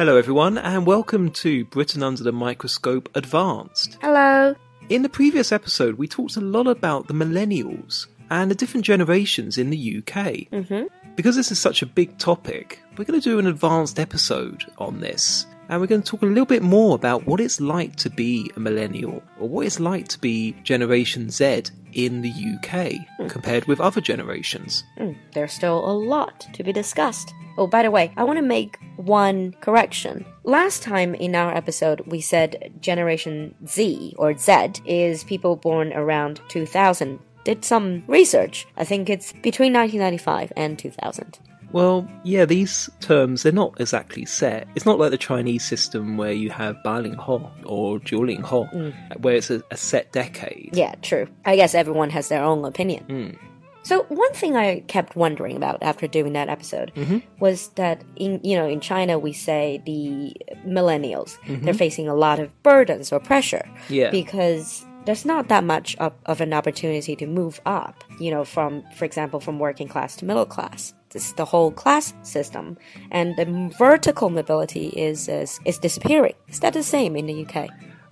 Hello, everyone, and welcome to Britain Under the Microscope Advanced. Hello. In the previous episode, we talked a lot about the millennials and the different generations in the UK. Mm-hmm. Because this is such a big topic, we're going to do an advanced episode on this. And we're going to talk a little bit more about what it's like to be a millennial, or what it's like to be Generation Z in the UK compared with other generations. Mm, there's still a lot to be discussed. Oh, by the way, I want to make one correction. Last time in our episode, we said Generation Z or Z is people born around 2000. Did some research. I think it's between 1995 and 2000. Well, yeah, these terms, they're not exactly set. It's not like the Chinese system where you have Baling Ho or Jiuling Ho, mm. where it's a, a set decade. Yeah, true. I guess everyone has their own opinion. Mm. So one thing I kept wondering about after doing that episode mm-hmm. was that in you know in China we say the millennials mm-hmm. they're facing a lot of burdens or pressure Yeah. because there's not that much of, of an opportunity to move up you know from for example from working class to middle class is the whole class system and the vertical mobility is is, is disappearing is that the same in the UK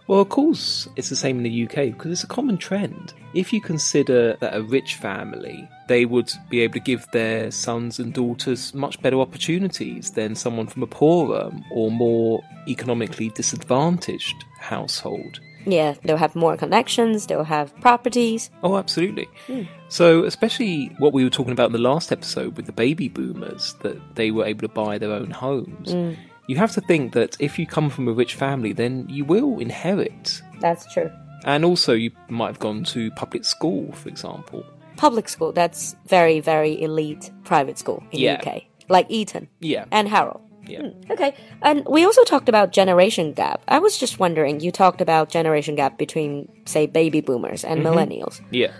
Well, of course, it's the same in the UK because it's a common trend. If you consider that a rich family, they would be able to give their sons and daughters much better opportunities than someone from a poorer or more economically disadvantaged household. Yeah they'll have more connections they'll have properties Oh, absolutely. Hmm. So, especially what we were talking about in the last episode with the baby boomers, that they were able to buy their own homes. Hmm. You have to think that if you come from a rich family, then you will inherit. that's true And also, you might have gone to public school, for example. public school that's very very elite private school in Yeah. the UK like Eton Yeah. and Harrow Yeah. okay. And we also talked about generation gap. I was just wondering you talked about generation gap between say baby boomers and millennials. Yeah.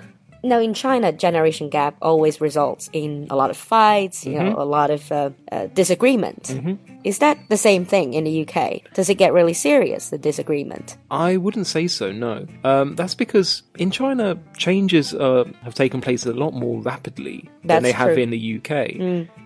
now in China generation gap always results in a lot of fights you know a lot of uh, uh, disagreement. Is that the same thing in the UK does it get really serious the disagreement? I wouldn't say so, no. Um, that's because in China, changes uh, have taken place a lot more rapidly than That's they have in the UK.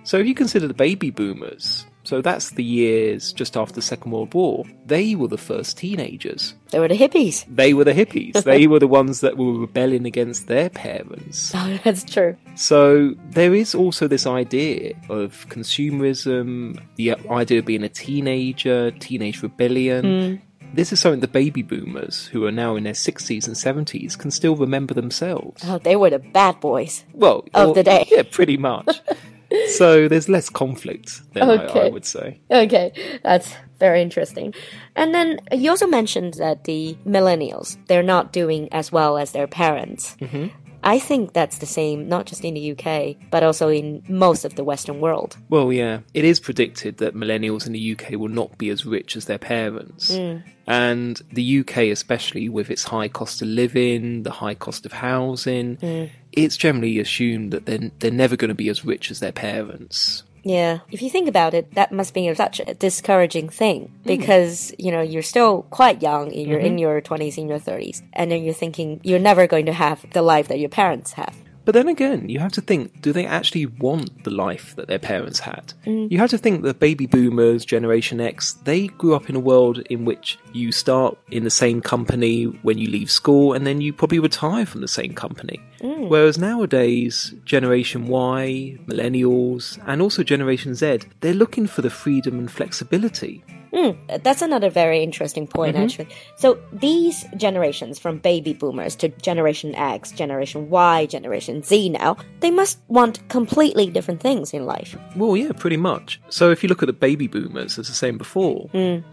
So if you consider the baby boomers, so that's the years just after the Second World War, they were the first teenagers. they were the hippies They were the hippies. they were the ones that were rebelling against their parents. oh, that's true So there is also this idea of consumerism, the idea of being a teenager, teenage rebellion. Hmm. This is something the baby boomers, who are now in their 60s and 70s, can still remember themselves. oh, they were the bad boys Well, Of or- the day. Yeah, pretty much. so there's less conflict than I, I would say. Okay, that's very interesting. And then you also mentioned that the millennials, they're not doing as well as their parents. Mm-hmm. I think that's the same, not just in the UK, but also in most of the Western world. Well, yeah, it is predicted that millennials in the UK will not be as rich as their parents. Hmm. And the UK, especially with its high cost of living, the high cost of housing, hmm. it's generally assumed that they're, they're never going to be as rich as their parents. Yeah, if you think about it, that must be such a discouraging thing mm. because, you know, you're still quite young, you're in mm-hmm. your 20s, in your 30s, and then you're thinking you're never going to have the life that your parents have. But then again, you have to think do they actually want the life that their parents had? Mm. You have to think that baby boomers, Generation X, they grew up in a world in which you start in the same company when you leave school and then you probably retire from the same company. Mm. Whereas nowadays, Generation Y, Millennials, and also Generation Z, they're looking for the freedom and flexibility. Uh, That's another very interesting point, actually. So these generations, from baby boomers to Generation X, Generation Y, Generation Z now, they must want completely different things in life. Well, yeah, pretty much. So if you look at the baby boomers, as I was saying before,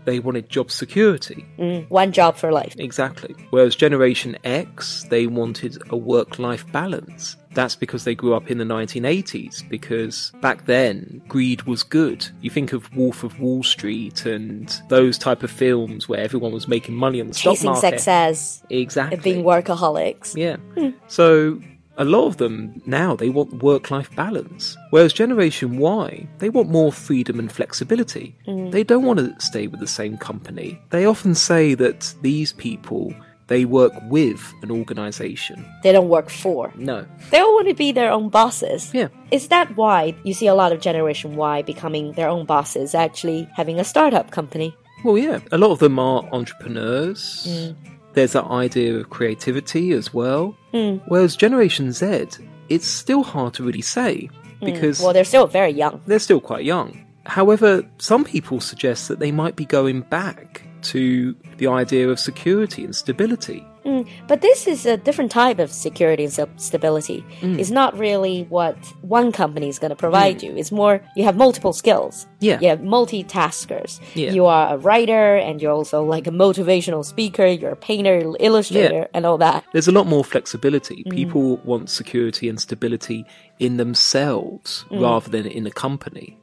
they wanted job security. Mm, one job for life. Exactly. Whereas Generation X, they wanted a work life balance. That's because they grew up in the 1980s, because back then, greed was good. You think of Wolf of Wall Street and those type of films where everyone was making money on the stock Chasing market. success, Exactly. being workaholics. Yeah. Hmm. So a lot of them now they want work-life balance, whereas Generation Y they want more freedom and flexibility. Hmm. They don't want to stay with the same company. They often say that these people They work with an organization. They don't work for. No. They all want to be their own bosses. Yeah. Is that why you see a lot of Generation Y becoming their own bosses, actually having a startup company? Well, yeah. A lot of them are entrepreneurs. Mm. There's that idea of creativity as well. Mm. Whereas Generation Z, it's still hard to really say mm. because Well, they're still very young. they're still quite young. However, some people suggest that they might be going back to the idea of security and stability. Mm, but this is a different type of security and st- stability. Mm. It's not really what one company is going to provide mm. you. It's more you have multiple skills. Yeah. You have multitaskers. Yeah. You are a writer and you're also like a motivational speaker, you're a painter, illustrator, and all that. There's a lot more flexibility. People want security and stability in themselves rather than in a company.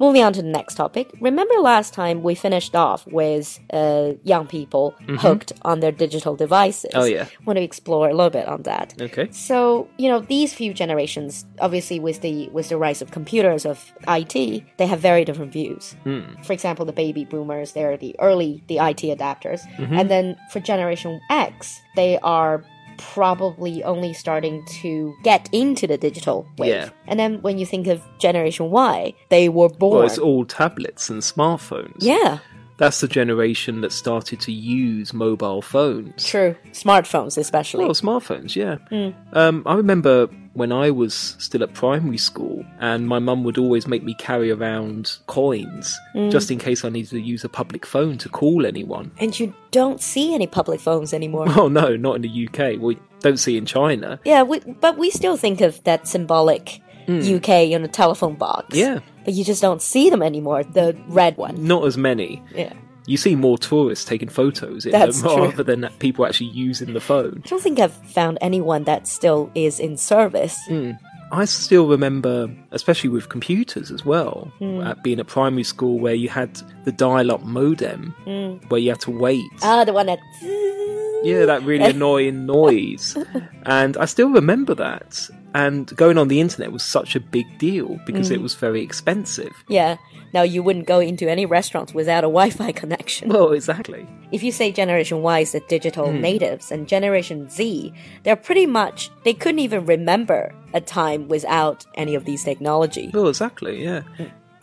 Moving on to the next topic. Remember last time we finished off with uh, young people mm-hmm. hooked on their digital devices? Oh, yeah. Want to explore a little bit on that. Okay. So you know these few generations, obviously with the with the rise of computers of IT, they have very different views. Hmm. For example, the baby boomers, they're the early the IT adapters, mm-hmm. and then for Generation X, they are probably only starting to get into the digital wave. Yeah. And then when you think of Generation Y, they were born. Well, it's all tablets and smartphones. yeah, That's the generation that started to use mobile phones. true. Smartphones, especially. Well, smartphones, yeah. Um, I remember when I was still at primary school, and my mum would always make me carry around coins just in case I needed to use a public phone to call anyone. and you don't see any public phones anymore. Oh no, not in the UK. We don't see in China. Yeah, we, but we still think of that symbolic UK on a telephone box. Yeah, But you just don't see them anymore, the red one. not as many. Yeah. You see more tourists taking photos in That's them true. rather than people actually using the phone. I don't think I've found anyone that still is in service. Hmm. I still remember, especially with computers as well, at being at primary school where you had the dial-up modem, where you had to wait. Ah, the one that. Yeah, that really annoying noise. And I still remember that. And going on the internet was such a big deal because it was very expensive. Yeah. Now you wouldn't go into any restaurants without a Wi Fi connection. Well, exactly. If you say Generation Y is the digital Hmm. natives and Generation Z, they're pretty much. They couldn't even remember a time without any of these technology. Well, exactly, yeah.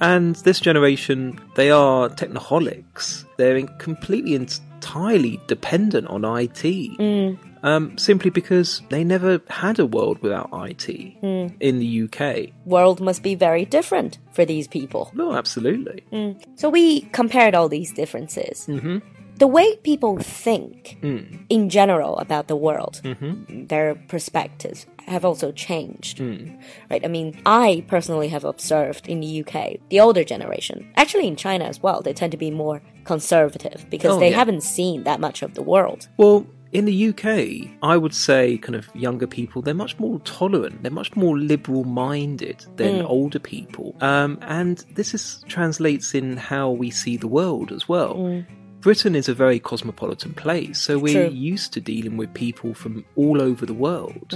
And this generation, they are technoholics. They're completely entirely dependent on IT. Mm. Um, simply because they never had a world without IT mm. in the UK. World must be very different for these people. No, absolutely. Mm. So we compared all these differences. Mm-hmm. The way people think hmm. in general about the world, mm-hmm. their perspectives have also changed. Hmm. Right? I mean, I personally have observed in the UK, the older generation, actually in China as well, they tend to be more conservative because Oh, they yeah. haven't seen that much of the world. Well, in the UK, I would say kind of younger people, they're much more tolerant, they're much more liberal minded than hmm. older people. Um, and this is, translates in how we see the world as well. Britain is a very cosmopolitan place, so we're True. used to dealing with people from all over the world.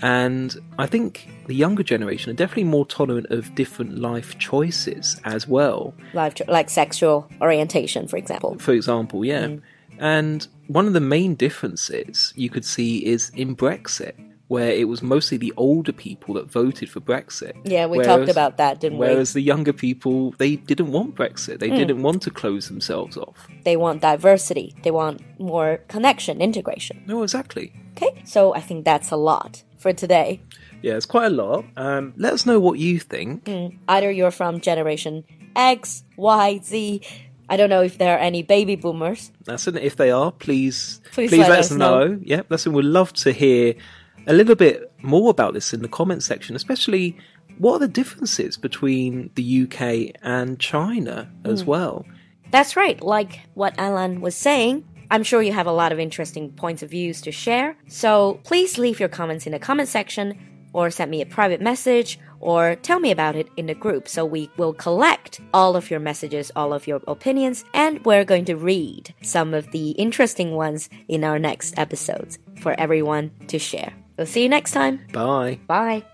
And I think the younger generation are definitely more tolerant of different life choices as well. Life, cho- like sexual orientation, for example. For example, yeah. Mm. And one of the main differences you could see is in Brexit, where it was mostly the older people that voted for Brexit. Yeah, we Whereas- talked about that, didn't we? Whereas the younger people, they didn't want Brexit. They didn't want to close themselves off. They want diversity, they want more connection, integration. No, exactly. Okay, so I think that's a lot for today. Yeah, it's quite a lot. Um, let us know what you think. Either you're from generation X, Y, Z. I don't know if there are any baby boomers. That's it. If they are, please, Please please, let let, us us know. Yeah, listen, we'd love to hear a little bit more about this in the comment section, especially what are the differences between the UK and China as hmm. well. That's right, like what Alan was saying. I'm sure you have a lot of interesting points of views to share. So please leave your comments in the comment section or send me a private message or tell me about it in the group so we will collect all of your messages, all of your opinions, and we're going to read some of the interesting ones in our next episodes for everyone to share. We'll see you next time. Bye. Bye.